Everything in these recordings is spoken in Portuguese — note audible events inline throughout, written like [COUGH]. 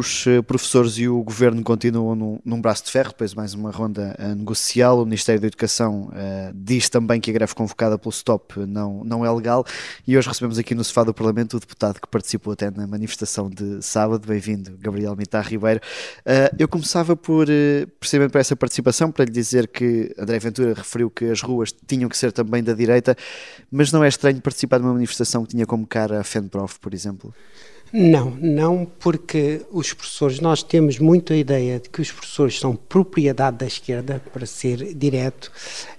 os eh, professores e o governo continuam num, num braço de ferro, depois mais uma ronda uh, negocial. O Ministério da Educação uh, diz também que a greve convocada pelo STOP não, não é legal. E hoje recebemos aqui no sofá do Parlamento o deputado que participou até na manifestação de sábado. Bem-vindo, Gabriel Mitar Ribeiro. Uh, eu começava por, precisamente por essa participação, para lhe dizer que André Ventura referiu que as ruas tinham que ser também da direita, mas não é estranho participar de uma manifestação que tinha como cara a FENPROF, por exemplo? Não, não, porque os professores, nós temos muito a ideia de que os professores são propriedade da esquerda, para ser direto,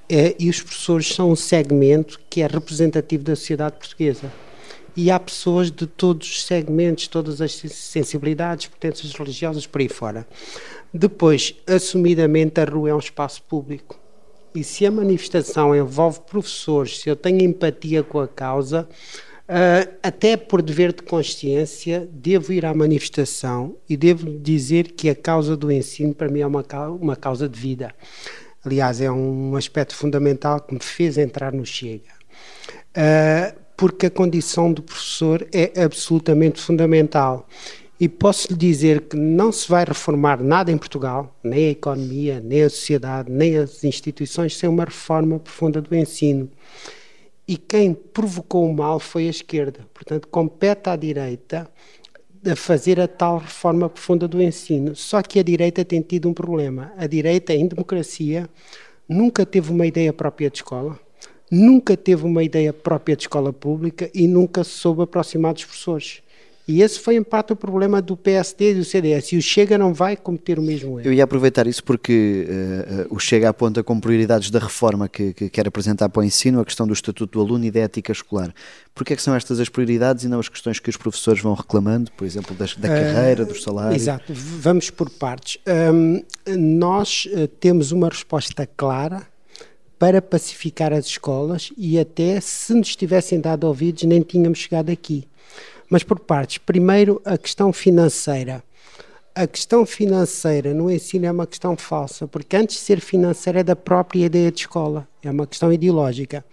eh, e os professores são um segmento que é representativo da sociedade portuguesa. E há pessoas de todos os segmentos, todas as sensibilidades, potências religiosas, por aí fora. Depois, assumidamente, a rua é um espaço público. E se a manifestação envolve professores, se eu tenho empatia com a causa, Uh, até por dever de consciência, devo ir à manifestação e devo dizer que a causa do ensino para mim é uma, uma causa de vida. Aliás, é um aspecto fundamental que me fez entrar no Chega. Uh, porque a condição do professor é absolutamente fundamental. E posso lhe dizer que não se vai reformar nada em Portugal, nem a economia, nem a sociedade, nem as instituições, sem uma reforma profunda do ensino e quem provocou o mal foi a esquerda. Portanto, compete à direita a fazer a tal reforma profunda do ensino. Só que a direita tem tido um problema. A direita, em democracia, nunca teve uma ideia própria de escola, nunca teve uma ideia própria de escola pública e nunca soube aproximar dos professores. E esse foi em parte o problema do PSD e do CDS. E o Chega não vai cometer o mesmo erro. Eu ia aproveitar isso porque uh, o Chega aponta como prioridades da reforma que, que, quer apresentar para o ensino a questão do estatuto do aluno e da ética escolar. Porquê é que são estas as prioridades e não as questões que os professores vão reclamando, por exemplo, das, da uh, carreira, dos salários? Exato. Vamos por partes. Um, nós uh, temos uma resposta clara para pacificar as escolas e até se nos tivessem dado ouvidos nem tínhamos chegado aqui. Mas por partes. Primeiro, a questão financeira. A questão financeira no ensino é uma questão falsa, porque antes de ser financeira é da própria ideia de escola, é uma questão ideológica.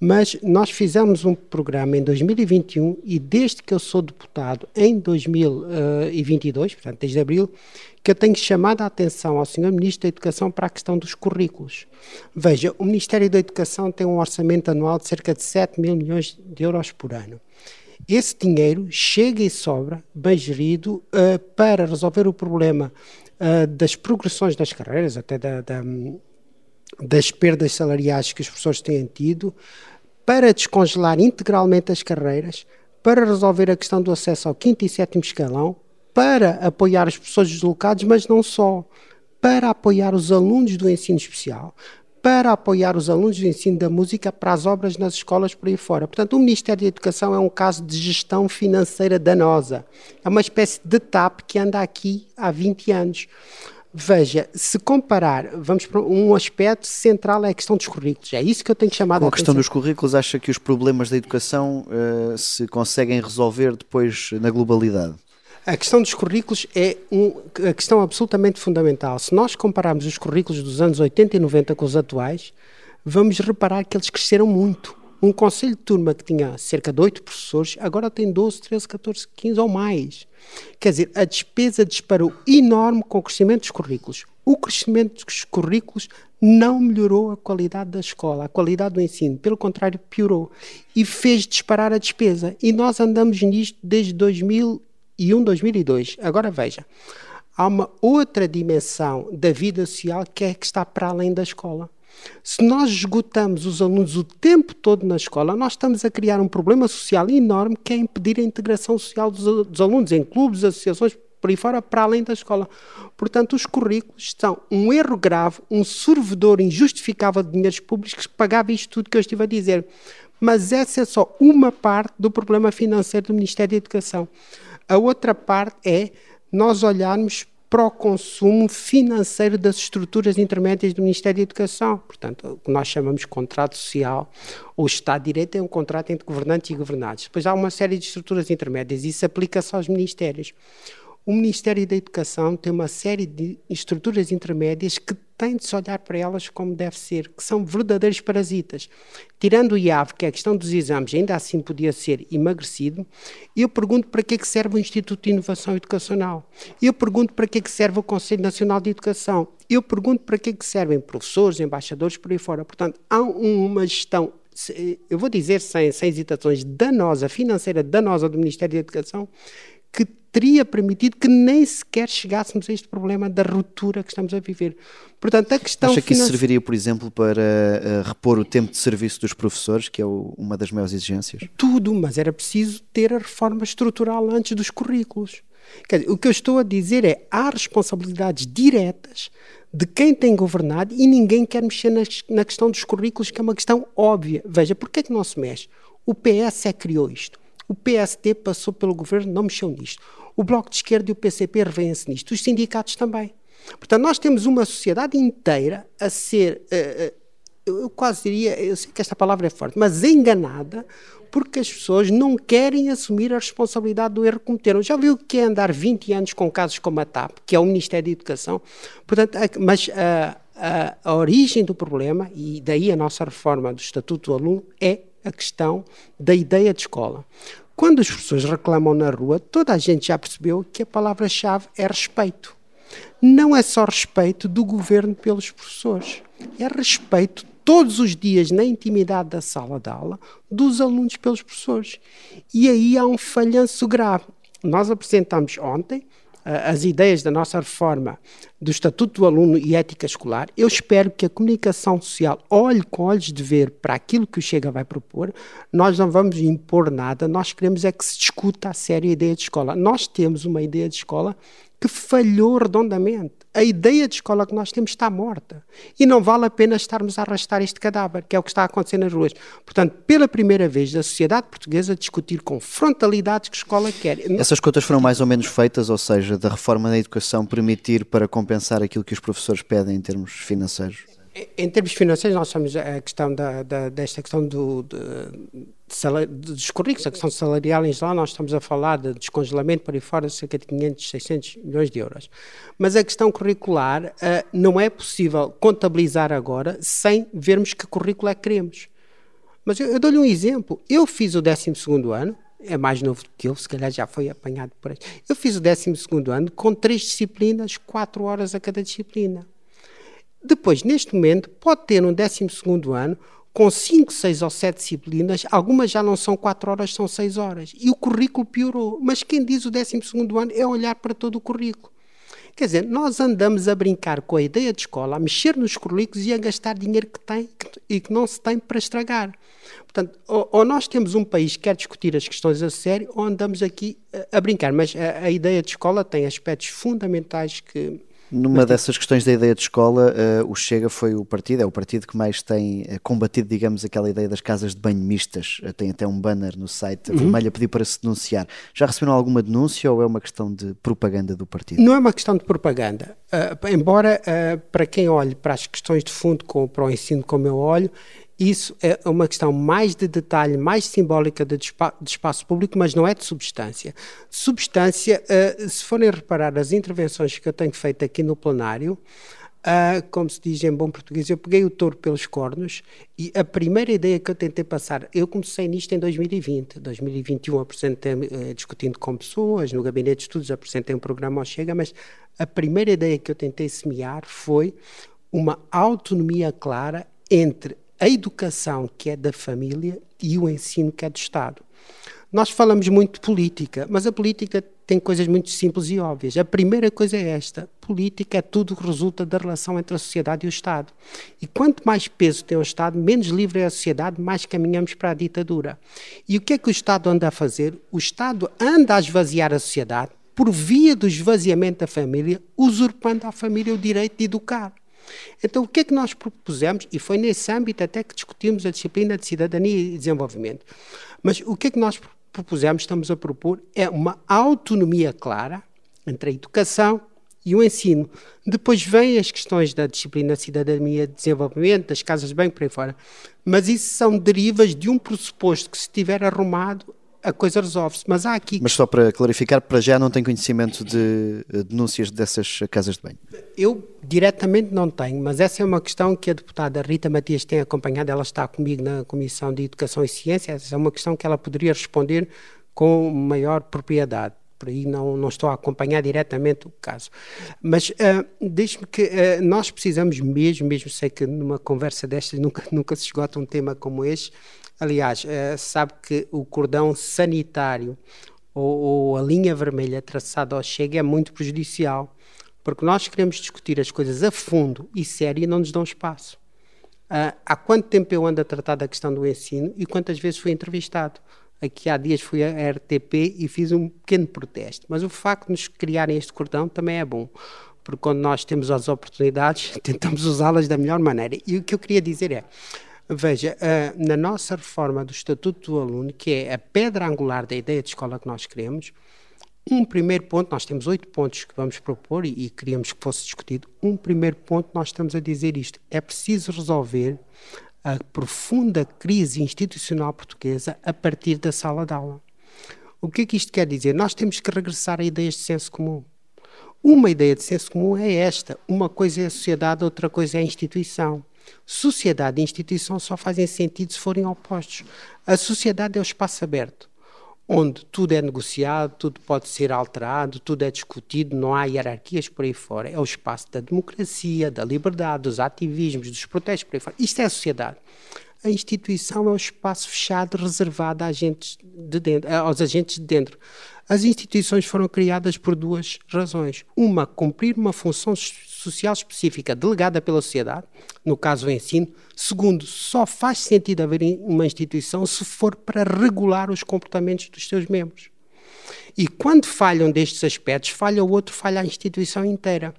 Mas nós fizemos um programa em 2021 e desde que eu sou deputado em 2022, portanto desde abril, que eu tenho chamado a atenção ao Sr. Ministro da Educação para a questão dos currículos. Veja, o Ministério da Educação tem um orçamento anual de cerca de 7 mil milhões de euros por ano. Esse dinheiro chega e sobra, bem gerido, uh, para resolver o problema uh, das progressões das carreiras, até da, da, das perdas salariais que os professores têm tido, para descongelar integralmente as carreiras, para resolver a questão do acesso ao quinto e sétimo escalão, para apoiar os professores deslocados, mas não só, para apoiar os alunos do ensino especial, para apoiar os alunos do ensino da música para as obras nas escolas por aí fora. Portanto, o Ministério da Educação é um caso de gestão financeira danosa. É uma espécie de TAP que anda aqui há 20 anos. Veja, se comparar, vamos para um aspecto central é a questão dos currículos. É isso que eu tenho chamado Com a, a questão dos currículos, acha que os problemas da educação uh, se conseguem resolver depois na globalidade? A questão dos currículos é um, a questão absolutamente fundamental. Se nós compararmos os currículos dos anos 80 e 90 com os atuais, vamos reparar que eles cresceram muito. Um conselho de turma que tinha cerca de 8 professores, agora tem 12, 13, 14, 15 ou mais. Quer dizer, a despesa disparou enorme com o crescimento dos currículos. O crescimento dos currículos não melhorou a qualidade da escola, a qualidade do ensino, pelo contrário, piorou e fez disparar a despesa. E nós andamos nisto desde 2000 e um 2002. Agora veja, há uma outra dimensão da vida social que é que está para além da escola. Se nós esgotamos os alunos o tempo todo na escola, nós estamos a criar um problema social enorme que é impedir a integração social dos, dos alunos em clubes, associações, por aí fora, para além da escola. Portanto, os currículos são um erro grave, um servidor injustificável de dinheiros públicos que pagava isto tudo que eu estive a dizer. Mas essa é só uma parte do problema financeiro do Ministério da Educação. A outra parte é nós olharmos para o consumo financeiro das estruturas intermédias do Ministério da Educação. Portanto, o que nós chamamos de contrato social, ou Estado de Direito é um contrato entre governantes e governados. Depois há uma série de estruturas intermédias e isso aplica-se aos ministérios. O Ministério da Educação tem uma série de estruturas intermédias que tem de se olhar para elas como deve ser, que são verdadeiros parasitas. Tirando o IAV, que é a questão dos exames, ainda assim podia ser emagrecido, eu pergunto para que, é que serve o Instituto de Inovação Educacional. Eu pergunto para que, é que serve o Conselho Nacional de Educação. Eu pergunto para que, é que servem professores, embaixadores, por aí fora. Portanto, há uma gestão eu vou dizer sem, sem hesitações, danosa, financeira danosa do Ministério da Educação, teria permitido que nem sequer chegássemos a este problema da ruptura que estamos a viver. Portanto, a questão Acha que isso serviria, por exemplo, para uh, repor o tempo de serviço dos professores, que é o, uma das maiores exigências? Tudo, mas era preciso ter a reforma estrutural antes dos currículos. Dizer, o que eu estou a dizer é há responsabilidades diretas de quem tem governado e ninguém quer mexer na, na questão dos currículos, que é uma questão óbvia. Veja, por que é que não se mexe? O PS é que criou isto. O PSD passou pelo governo, não mexeu nisto. O Bloco de Esquerda e o PCP revêem-se nisto. Os sindicatos também. Portanto, nós temos uma sociedade inteira a ser, uh, eu quase diria, eu sei que esta palavra é forte, mas enganada porque as pessoas não querem assumir a responsabilidade do erro que cometeram. Já viu o que é andar 20 anos com casos como a TAP, que é o Ministério da Educação? Portanto, mas a, a, a origem do problema, e daí a nossa reforma do Estatuto do Aluno, é a questão da ideia de escola. Quando as pessoas reclamam na rua, toda a gente já percebeu que a palavra-chave é respeito. Não é só respeito do governo pelos professores, é respeito todos os dias na intimidade da sala de aula dos alunos pelos professores. E aí há um falhanço grave. Nós apresentamos ontem as ideias da nossa reforma do Estatuto do Aluno e Ética Escolar, eu espero que a comunicação social olhe com olhos de ver para aquilo que o Chega vai propor. Nós não vamos impor nada, nós queremos é que se discuta a sério a ideia de escola. Nós temos uma ideia de escola que falhou redondamente. A ideia de escola que nós temos está morta. E não vale a pena estarmos a arrastar este cadáver, que é o que está a acontecer nas ruas. Portanto, pela primeira vez, a sociedade portuguesa discutir com frontalidade que escola quer. Essas contas foram mais ou menos feitas, ou seja, da reforma da educação permitir para compensar aquilo que os professores pedem em termos financeiros? Em termos financeiros, nós temos a questão da, da, desta questão do, de, de, dos currículos, a questão salarial em geral, nós estamos a falar de descongelamento para aí fora de cerca de 500, 600 milhões de euros. Mas a questão curricular uh, não é possível contabilizar agora sem vermos que currículo é que queremos. Mas eu, eu dou-lhe um exemplo. Eu fiz o 12 ano, é mais novo do que eu, se calhar já foi apanhado por aí. Eu fiz o 12 ano com três disciplinas, quatro horas a cada disciplina. Depois, neste momento, pode ter um 12 ano com 5, 6 ou 7 disciplinas, algumas já não são 4 horas, são 6 horas. E o currículo piorou. Mas quem diz o 12 ano é olhar para todo o currículo. Quer dizer, nós andamos a brincar com a ideia de escola, a mexer nos currículos e a gastar dinheiro que tem e que não se tem para estragar. Portanto, ou, nós temos um país que quer discutir as questões a sério, ou andamos aqui a, a brincar. Mas a ideia de escola tem aspectos fundamentais que numa dessas questões da ideia de escola, uh, o Chega foi o partido, é o partido que mais tem uh, combatido, digamos, aquela ideia das casas de banho mistas. Uh, tem até um banner no site, uhum. vermelho, a pedir para se denunciar. Já receberam alguma denúncia ou é uma questão de propaganda do partido? Não é uma questão de propaganda. embora, para quem olhe para as questões de fundo, com, para o ensino como eu olho, isso é uma questão mais de detalhe, mais simbólica de, de espaço público, mas não é de substância. Substância, uh, se forem reparar as intervenções que eu tenho feito aqui no plenário, uh, como se diz em bom português, eu peguei o touro pelos cornos e a primeira ideia que eu tentei passar, eu comecei nisto em 2020, 2021 apresentei, uh, discutindo com pessoas, no gabinete de estudos apresentei um programa ao Chega, mas a primeira ideia que eu tentei semear foi uma autonomia clara entre a educação que é da família e o ensino que é do Estado. Nós falamos muito de política, mas a política tem coisas muito simples e óbvias. A primeira coisa é esta: política é tudo que resulta da relação entre a sociedade e o Estado. E quanto mais peso tem o Estado, menos livre é a sociedade, mais caminhamos para a ditadura. E o que é que o Estado anda a fazer? O Estado anda a esvaziar a sociedade por via do esvaziamento da família, usurpando à família o direito de educar. Então, o que é que nós propusemos? E foi nesse âmbito até que discutimos a disciplina de cidadania e desenvolvimento. Mas o que é que nós propusemos, estamos a propor, é uma autonomia clara entre a educação e o ensino. Depois vêm as questões da disciplina de cidadania e desenvolvimento, das casas de bem por aí fora. Mas isso são derivas de um pressuposto que, se estiver arrumado, a coisa resolve-se. Mas há aqui. Mas só para clarificar, para já não tem conhecimento de eh, denúncias dessas casas de banho? Eu diretamente não tenho, mas essa é uma questão que a deputada Rita Matias tem acompanhado. Ela está comigo na Comissão de Educação e Ciência. Essa é uma questão que ela poderia responder com maior propriedade por aí não, não estou a acompanhar diretamente o caso. Mas uh, deixe-me que uh, nós precisamos mesmo, mesmo sei que numa conversa destas nunca, [LAUGHS] nunca se esgota um tema como este. Aliás, uh, sabe que o cordão sanitário ou, ou a linha vermelha traçada ao Chega é muito prejudicial, porque nós queremos discutir as coisas a fundo e sério e não nos dão espaço. Uh, há quanto tempo eu ando a tratar da questão do ensino e quantas vezes fui entrevistado? Aqui há dias fui à RTP e fiz um pequeno protesto. Mas o facto de nos criarem este cordão também é bom, porque quando nós temos as oportunidades, [LAUGHS] tentamos usá-las da melhor maneira. E o que eu queria dizer é. Veja, uh, na nossa reforma do Estatuto do Aluno, que é a pedra angular da ideia de escola que nós queremos, um primeiro ponto, nós temos oito pontos que vamos propor e, e queríamos que fosse discutido. Um primeiro ponto, nós estamos a dizer isto: é preciso resolver a profunda crise institucional portuguesa a partir da sala de aula. O que é que isto quer dizer? Nós temos que regressar a ideias de senso comum. Uma ideia de senso comum é esta: uma coisa é a sociedade, outra coisa é a instituição. Sociedade e instituição só fazem sentido se forem opostos. A sociedade é o espaço aberto onde tudo é negociado, tudo pode ser alterado, tudo é discutido, não há hierarquias por aí fora. É o espaço da democracia, da liberdade, dos ativismos, dos protestos por aí fora. Isto é a sociedade. A instituição é o espaço fechado reservado a agentes de dentro, aos agentes de dentro. As instituições foram criadas por duas razões. Uma, cumprir uma função social específica delegada pela sociedade, no caso o ensino. Segundo, só faz sentido haver uma instituição se for para regular os comportamentos dos seus membros. E quando falham destes aspectos, falha o outro, falha a instituição inteira.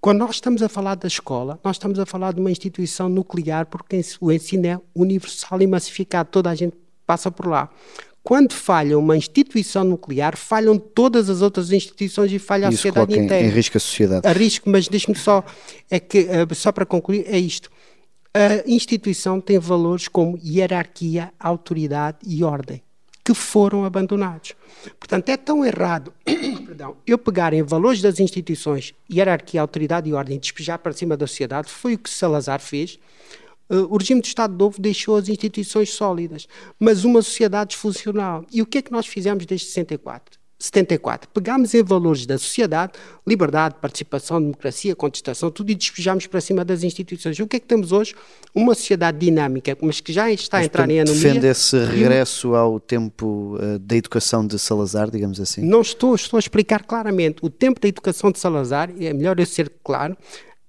Quando nós estamos a falar da escola, nós estamos a falar de uma instituição nuclear, porque o ensino é universal e massificado, toda a gente passa por lá. Quando falha uma instituição nuclear, falham todas as outras instituições e falha Isso a sociedade coloca inteira. Em, em risco a sociedade. A risco, mas deixe-me só, é que, uh, só para concluir, é isto. A instituição tem valores como hierarquia, autoridade e ordem, que foram abandonados. Portanto, é tão errado [COUGHS] perdão, eu pegar em valores das instituições, hierarquia, autoridade e ordem, despejar para cima da sociedade, foi o que Salazar fez, Uh, o regime de Estado Novo deixou as instituições sólidas, mas uma sociedade disfuncional. E o que é que nós fizemos desde 64? 74. Pegámos em valores da sociedade, liberdade, participação, democracia, contestação, tudo e despejamos para cima das instituições. O que é que temos hoje? Uma sociedade dinâmica, mas que já está mas, a entrar em anomia. Defende esse regresso ao tempo uh, da educação de Salazar, digamos assim? Não estou, estou a explicar claramente. O tempo da educação de Salazar, é melhor eu ser claro,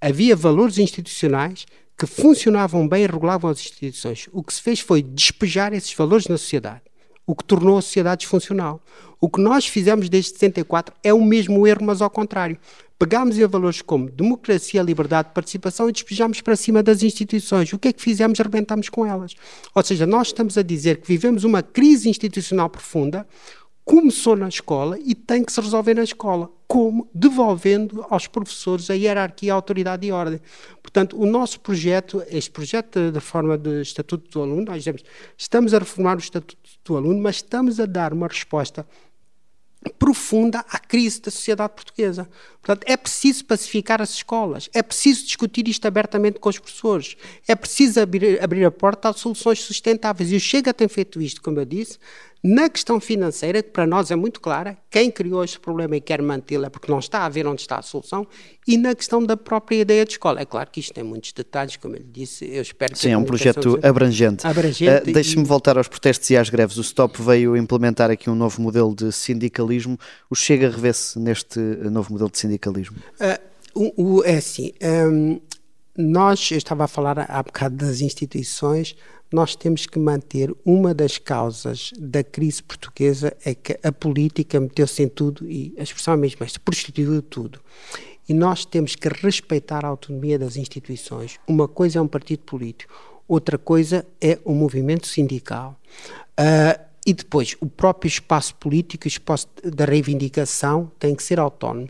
havia valores institucionais que funcionavam bem e regulavam as instituições. O que se fez foi despejar esses valores na sociedade, o que tornou a sociedade disfuncional. O que nós fizemos desde 74 é o mesmo erro, mas ao contrário. Pegámos em valores como democracia, liberdade, participação e despejamos para cima das instituições. O que é que fizemos? Arrebentámos com elas. Ou seja, nós estamos a dizer que vivemos uma crise institucional profunda, começou na escola e tem que se resolver na escola. Como? Devolvendo aos professores a hierarquia, a autoridade e a ordem. Portanto, o nosso projeto, este projeto da forma do Estatuto do Aluno, nós dizemos, estamos a reformar o Estatuto do Aluno, mas estamos a dar uma resposta profunda à crise da sociedade portuguesa. Portanto, é preciso pacificar as escolas, é preciso discutir isto abertamente com os professores, é preciso abrir, abrir a porta a soluções sustentáveis. E o Chega tem feito isto, como eu disse, na questão financeira, que para nós é muito clara, quem criou este problema e quer mantê-lo é porque não está a ver onde está a solução, e na questão da própria ideia de escola. É claro que isto tem muitos detalhes, como eu lhe disse, eu espero que... Sim, é um projeto abrangente. abrangente uh, Deixe-me e... voltar aos protestos e às greves. O STOP veio implementar aqui um novo modelo de sindicalismo. O Chega revê-se neste novo modelo de sindicalismo? Uh, o, o, é assim, um, nós, eu estava a falar há bocado das instituições, nós temos que manter uma das causas da crise portuguesa é que a política meteu-se em tudo e a expressão é mesmo esta, prostituiu tudo. E nós temos que respeitar a autonomia das instituições. Uma coisa é um partido político, outra coisa é o movimento sindical. Uh, e depois, o próprio espaço político, o espaço da reivindicação tem que ser autónomo.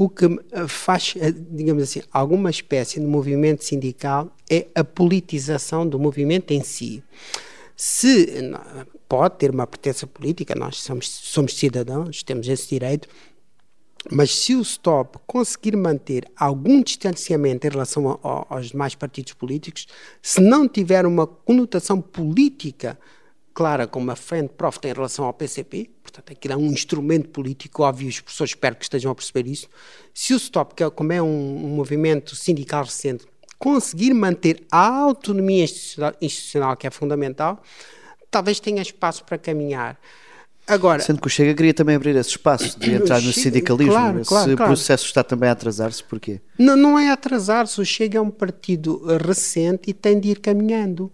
O que faz, eh, digamos assim, alguma espécie de movimento sindical é a politização do movimento em si. Se pode ter uma pertença política, nós somos, somos cidadãos, temos esse direito, mas se o Stop conseguir manter algum distanciamento em relação a, a, aos demais partidos políticos, se não tiver uma conotação política clara como a Frente Prof tem em relação ao PCP, portanto aquilo é um instrumento político óbvio, os professores espero que estejam a perceber isso, se o Stop, que é, como é um, um movimento sindical recente, conseguir manter a autonomia institucional, institucional que é fundamental, talvez tenha espaço para caminhar. Agora, Sendo que o Chega queria também abrir esse espaço de [COUGHS] entrar no sindicalismo. Claro, esse claro, processo está também a atrasar-se, porquê? Não, não é atrasar-se, o Chega é um partido recente e tem de ir caminhando.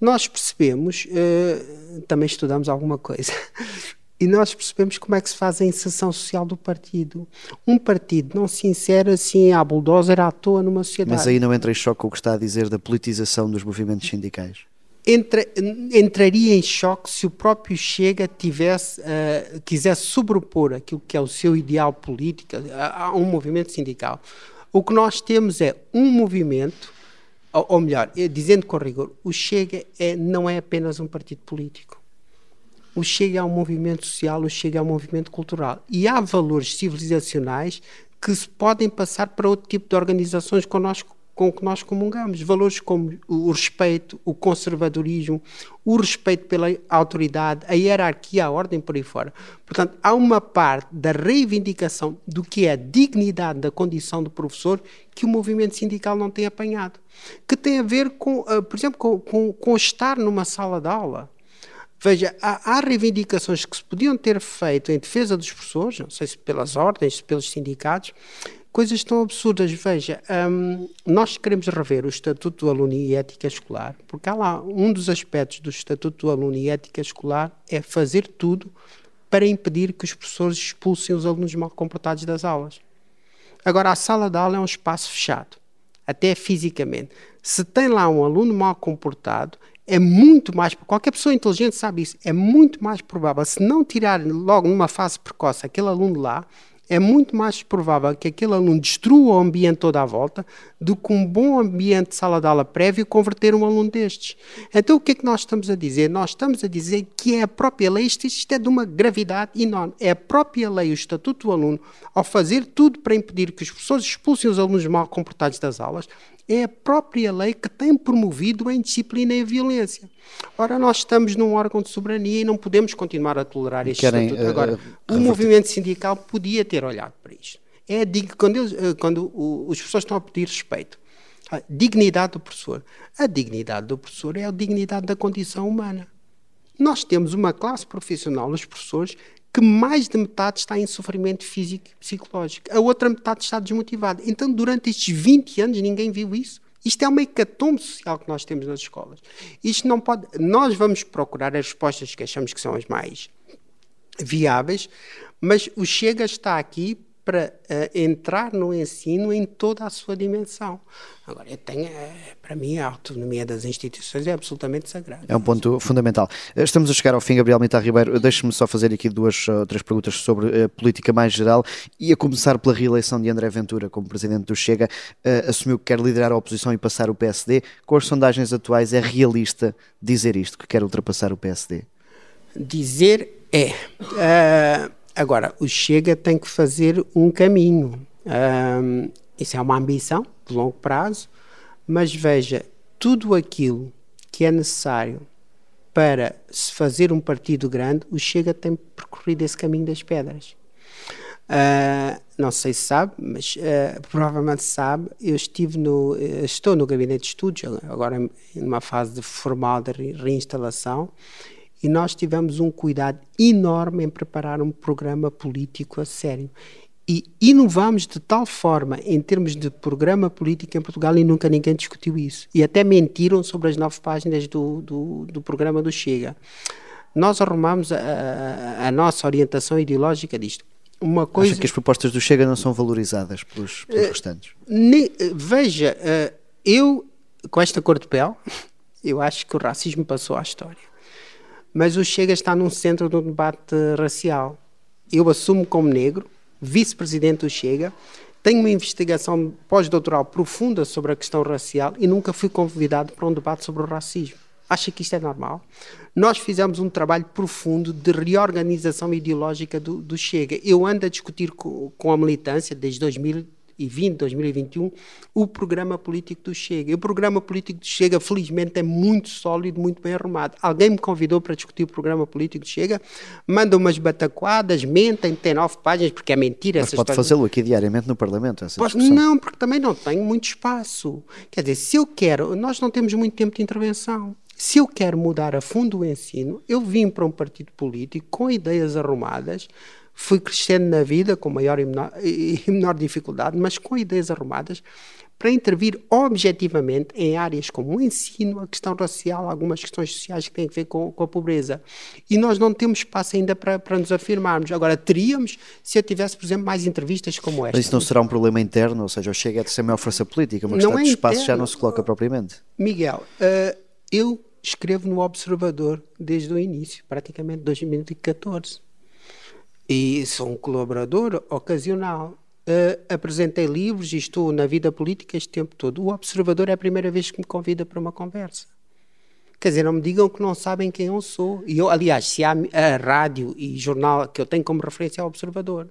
Nós percebemos, uh, também estudamos alguma coisa, [LAUGHS] e nós percebemos como é que se faz a inserção social do partido. Um partido não se insere assim à bulldozer à toa numa sociedade. Mas aí não entra em choque com o que está a dizer da politização dos movimentos sindicais? Entra, entraria em choque se o próprio Chega tivesse, uh, quisesse sobrepor aquilo que é o seu ideal político a, a, um movimento sindical. O que nós temos é um movimento, ou, ou melhor, eh, dizendo com rigor, o Chega é, não é apenas um partido político. O Chega é um movimento social, o Chega é um movimento cultural. E há valores civilizacionais que se podem passar para outro tipo de organizações connosco com o que nós comungamos. Valores como o respeito, o conservadorismo, o respeito pela autoridade, a hierarquia, a ordem por aí fora. Portanto, há uma parte da reivindicação do que é a dignidade da condição do professor que o movimento sindical não tem apanhado. Que tem a ver com, uh, por exemplo, com, com, com estar numa sala de aula. Veja, há, há, reivindicações que se podiam ter feito em defesa dos professores, não sei se pelas ordens, se pelos sindicatos, coisas tão absurdas. Veja, um, nós queremos rever o Estatuto do Aluno e Ética Escolar, porque há lá um dos aspectos do Estatuto do Aluno e Ética Escolar é fazer tudo para impedir que os professores expulsem os alunos mal comportados das aulas. Agora, a sala de aula é um espaço fechado, até fisicamente. Se tem lá um aluno mal comportado, é muito mais, qualquer pessoa inteligente sabe isso, é muito mais provável, se não tirar logo numa fase precoce aquele aluno lá, é muito mais provável que aquele aluno destrua o ambiente todo à volta do que um bom ambiente de sala de aula prévio converter um aluno destes. Então o que é que nós estamos a dizer? Nós estamos a dizer que é a própria lei, isto, isto é de uma gravidade enorme, é a própria lei, o Estatuto do Aluno, ao fazer tudo para impedir que os professores expulsem os alunos mal comportados das aulas, é a própria lei que tem promovido a indisciplina e a violência. Ora, nós estamos num órgão de soberania e não podemos continuar a tolerar este Querem, estatuto. Agora, uh, uh, o movimento sindical podia ter olhado para isto. É quando, eles, uh, quando os professores estão a pedir respeito, a dignidade do professor. A dignidade do professor é a dignidade da condição humana. Nós temos uma classe profissional, os professores, que mais de metade está em sofrimento físico e psicológico. A outra metade está desmotivada. Então, durante estes 20 anos, ninguém viu isso. Isto é uma hecatombe social que nós temos nas escolas. Isto não pode. Nós vamos procurar as respostas que achamos que são as mais viáveis, mas o Chega está aqui para uh, entrar no ensino em toda a sua dimensão. Agora, eu tenho, uh, para mim, a autonomia das instituições é absolutamente sagrada. É um ponto fundamental. Eh, estamos a chegar ao fim, Gabriel Mitar Ribeiro. Deixe-me só fazer aqui duas ou três perguntas sobre a política mais geral e a começar pela reeleição de André Ventura como presidente do Chega. Uh, assumiu que quer liderar a oposição e passar o PSD. Com as sondagens atuais, é realista dizer isto, que quer ultrapassar o PSD? Dizer é. Agora, o Chega tem que fazer um caminho. Um, isso é uma ambição de longo prazo, mas veja, tudo aquilo que é necessário para se fazer um partido grande, o Chega tem percorrido esse caminho das pedras. Uh, não sei se sabe, mas uh, provavelmente sabe, eu estive no, estou no gabinete de estudos, agora numa fase formal de reinstalação, e nós tivemos um cuidado enorme em preparar um programa político a sério. E inovamos de tal forma em termos de programa político em Portugal e nunca ninguém discutiu isso. E até mentiram sobre as nove páginas do, do, do programa do Chega. Nós arrumamos a, a, a nossa orientação ideológica disto. Uma coisa... Acha que as propostas do Chega não são valorizadas pelos, pelos uh, restantes? Ne, veja, uh, eu, com esta cor de pele, [LAUGHS] eu acho que o racismo passou à história mas o Chega está num centro do debate racial. Eu assumo como negro, vice-presidente do Chega, tenho uma investigação pós-doutoral profunda sobre a questão racial e nunca fui convidado para um debate sobre o racismo. Acha que isto é normal? Nós fizemos um trabalho profundo de reorganização ideológica do, do Chega. Eu ando a discutir com, com a militância desde 2000 2020, 2021, o programa político do Chega. E o programa político do Chega, felizmente, é muito sólido, muito bem arrumado. Alguém me convidou para discutir o programa político do Chega, manda umas bataquadas, mentem, tem nove páginas, porque é mentira. Mas pode fazê-lo aqui diariamente no Parlamento, essa Posso, Não, porque também não tenho muito espaço. Quer dizer, se eu quero, nós não temos muito tempo de intervenção. Se eu quero mudar a fundo o ensino, eu vim para um partido político com ideias arrumadas, fui crescendo na vida com maior e menor, e menor dificuldade, mas com ideias arrumadas, para intervir objetivamente em áreas como o ensino, a questão racial, algumas questões sociais que têm a ver com, com a pobreza. E nós não temos espaço ainda para, para nos afirmarmos. Agora, teríamos se eu tivesse, por exemplo, mais entrevistas como esta. Mas isso não será um problema interno? Ou seja, o Chega é de ser a maior força política, uma questão é de espaço interno. já não se coloca propriamente. Miguel, uh, eu escrevo no Observador desde o início, praticamente 2014 e sou um colaborador ocasional. Uh, apresentei livros e estou na vida política este tempo todo. O Observador é a primeira vez que me convida para uma conversa. Quer dizer, não me digam que não sabem quem eu sou. E eu, aliás, se há a rádio e jornal que eu tenho como referência é o Observador.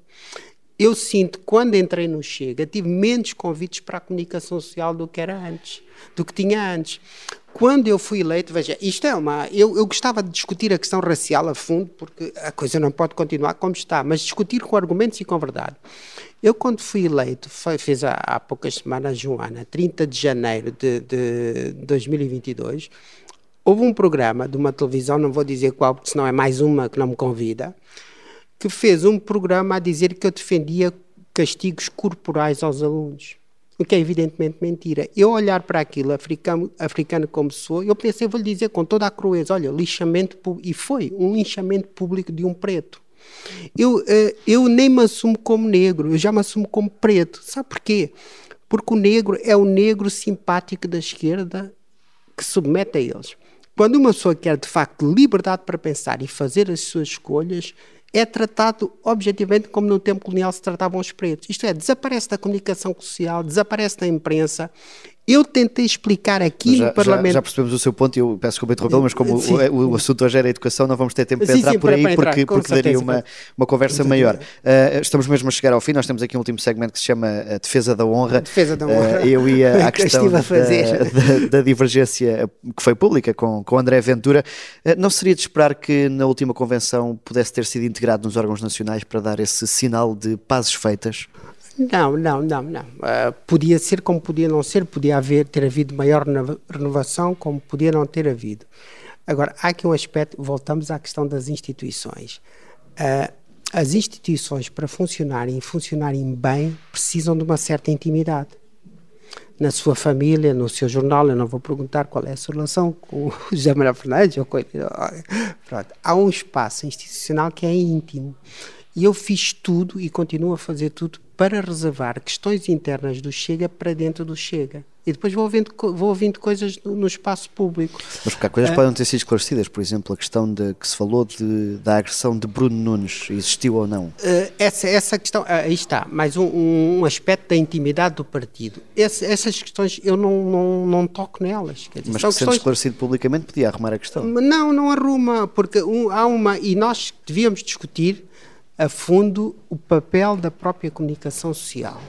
Eu sinto, quando entrei no Chega, tive menos convites para a comunicação social do que era antes, do que tinha antes. Quando eu fui eleito, veja, isto é uma. Eu, eu gostava de discutir a questão racial a fundo, porque a coisa não pode continuar como está, mas discutir com argumentos e com verdade. Eu, quando fui eleito, foi, fez há, há, poucas semanas, Joana, 30 de janeiro de, de 2022, houve um programa de uma televisão, não vou dizer qual, porque senão é mais uma que não me convida, que fez um programa a dizer que eu defendia castigos corporais aos alunos o que é evidentemente mentira. Eu olhar para aquilo, africano, africano como sou, eu pensei, vou lhe dizer com toda a crueza, olha, lixamento, e foi um linchamento público de um preto. Eu, eh, eu nem me assumo como negro, eu já me assumo como preto. Sabe porquê? Porque o negro é o negro simpático da esquerda que submete a eles. Quando uma pessoa quer de facto liberdade para pensar e fazer as suas escolhas, é tratado objetivamente como no tempo colonial se tratavam os pretos. Isto é, desaparece da comunicação social, desaparece da imprensa eu tentei explicar aqui já, no Parlamento. Já, já, percebemos o seu ponto e eu peço desculpa interrompê-lo, mas como o, o, assunto hoje era a educação, não vamos ter tempo para sim, entrar sim, por aí, entrar, porque, porque daria uma, uma conversa maior. Uh, estamos mesmo a chegar ao fim, nós temos aqui um último segmento que se chama a Defesa da Honra. Defesa [LAUGHS] da Honra. Uh, eu ia à questão da, da, da, divergência que foi pública com, com André Ventura. Uh, não seria de esperar que na última convenção pudesse ter sido integrado nos órgãos nacionais para dar esse sinal de pazes feitas? Não, não, não, não. Uh, podia ser como podia não ser, podia haver, ter havido maior renovação, como podia não ter havido. Agora, há aqui um aspecto, voltamos à questão das instituições. Uh, as instituições, para funcionarem e funcionarem bem, precisam de uma certa intimidade. Na sua família, no seu jornal, eu não vou perguntar qual é a sua relação com o [LAUGHS] José Manuel Fernandes. Ou com... Há um espaço institucional que é íntimo. E eu fiz tudo e continuo a fazer tudo para reservar questões internas do Chega para dentro do Chega. E depois vou ouvindo, vou ouvindo coisas no, no espaço público. Mas porque há coisas que podem ter sido esclarecidas, por exemplo, a questão de, que se falou de, da agressão de Bruno Nunes, existiu ou não? Uh, essa, essa questão, uh, aí está, mais um, um, aspecto da intimidade do partido. Esse, essas questões eu não, não, não toco nelas. Dizer, Mas que sendo esclarecido publicamente podia arrumar a questão. Não, não arruma, porque um, há uma, e nós devíamos discutir a fundo o papel da própria comunicação social.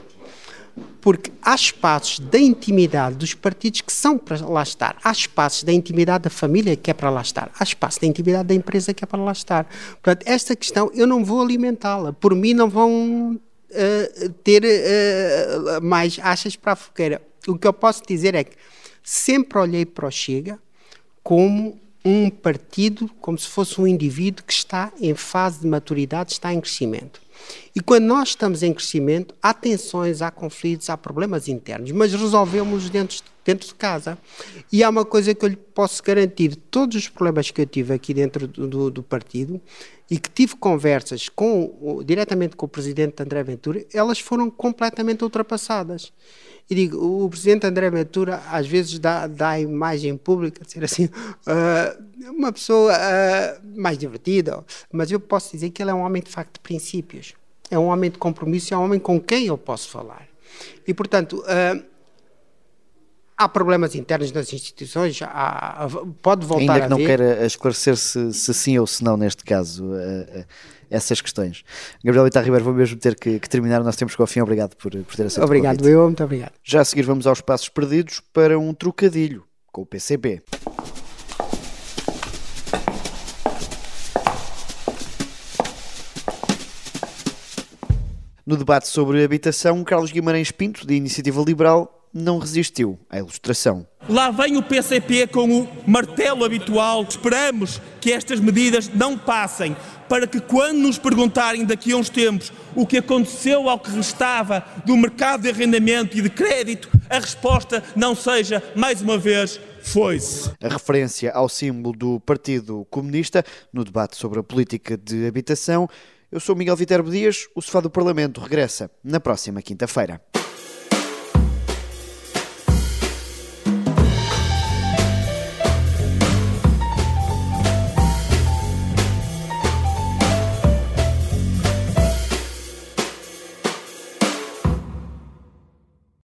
Porque há espaços da intimidade dos partidos que são para lá estar, há espaços da intimidade da família que é para lá estar, há espaço da intimidade da empresa que é para lá estar. Portanto, esta questão eu não vou alimentá-la. Por mim, não vão uh, ter uh, mais achas para a fogueira. O que eu posso dizer é que sempre olhei para o Chega como um partido como se fosse um indivíduo que está em fase de maturidade, está em crescimento. E quando nós estamos em crescimento, há tensões, há conflitos, há problemas internos, mas resolvemos dentro, dentro de casa. E há uma coisa que eu lhe posso garantir: todos os problemas que eu tive aqui dentro do, do, do partido e que tive conversas com, diretamente com o presidente André Ventura, elas foram completamente ultrapassadas. E digo, o presidente André Ventura às vezes dá, dá a imagem pública de ser assim, uh, uma pessoa uh, mais divertida, mas eu posso dizer que ele é um homem de facto de princípios. É um homem de compromisso, é um homem com quem eu posso falar. E, portanto, uh, há problemas internos nas instituições, há, pode voltar Ainda que não queira esclarecer se, se sim ou se não, neste caso, uh, uh, essas questões. Gabriel Vitar Ribeiro, vou mesmo ter que, que terminar o nosso tempo ao fim. Obrigado por, por ter aceito Obrigado, eu, muito obrigado. Já a seguir vamos aos passos perdidos para um trocadilho com o PCB. No debate sobre habitação, Carlos Guimarães Pinto, de Iniciativa Liberal, não resistiu à ilustração. Lá vem o PCP com o martelo habitual. Esperamos que estas medidas não passem, para que quando nos perguntarem daqui a uns tempos o que aconteceu ao que restava do mercado de arrendamento e de crédito, a resposta não seja, mais uma vez, foi-se. A referência ao símbolo do Partido Comunista no debate sobre a política de habitação. Eu sou Miguel Viterbo Dias, o Sofá do Parlamento regressa na próxima quinta-feira.